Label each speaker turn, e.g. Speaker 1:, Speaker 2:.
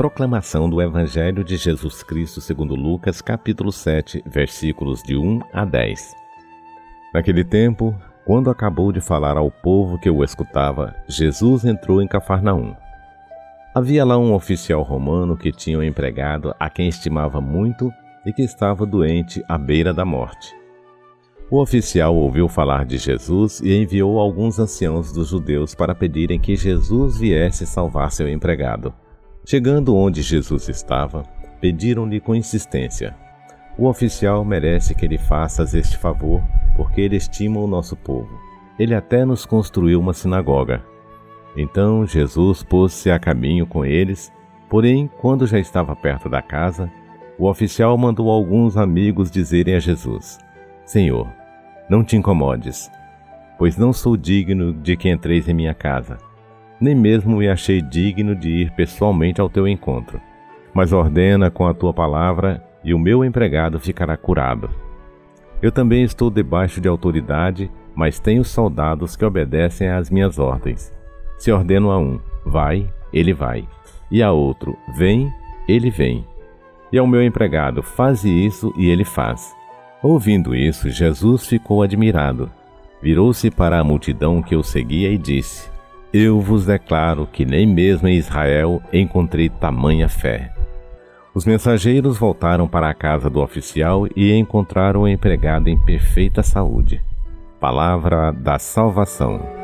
Speaker 1: proclamação do Evangelho de Jesus Cristo segundo Lucas, capítulo 7, versículos de 1 a 10. Naquele tempo, quando acabou de falar ao povo que o escutava, Jesus entrou em Cafarnaum. Havia lá um oficial romano que tinha um empregado a quem estimava muito e que estava doente à beira da morte. O oficial ouviu falar de Jesus e enviou alguns anciãos dos judeus para pedirem que Jesus viesse salvar seu empregado. Chegando onde Jesus estava, pediram-lhe com insistência: O oficial merece que lhe faças este favor, porque ele estima o nosso povo. Ele até nos construiu uma sinagoga. Então Jesus pôs-se a caminho com eles, porém, quando já estava perto da casa, o oficial mandou alguns amigos dizerem a Jesus: Senhor, não te incomodes, pois não sou digno de que entreis em minha casa nem mesmo me achei digno de ir pessoalmente ao teu encontro. Mas ordena com a tua palavra, e o meu empregado ficará curado. Eu também estou debaixo de autoridade, mas tenho soldados que obedecem às minhas ordens. Se ordeno a um, vai, ele vai, e a outro, vem, ele vem. E ao meu empregado, faze isso, e ele faz. Ouvindo isso, Jesus ficou admirado. Virou-se para a multidão que o seguia e disse: eu vos declaro que nem mesmo em Israel encontrei tamanha fé. Os mensageiros voltaram para a casa do oficial e encontraram o empregado em perfeita saúde. Palavra da salvação.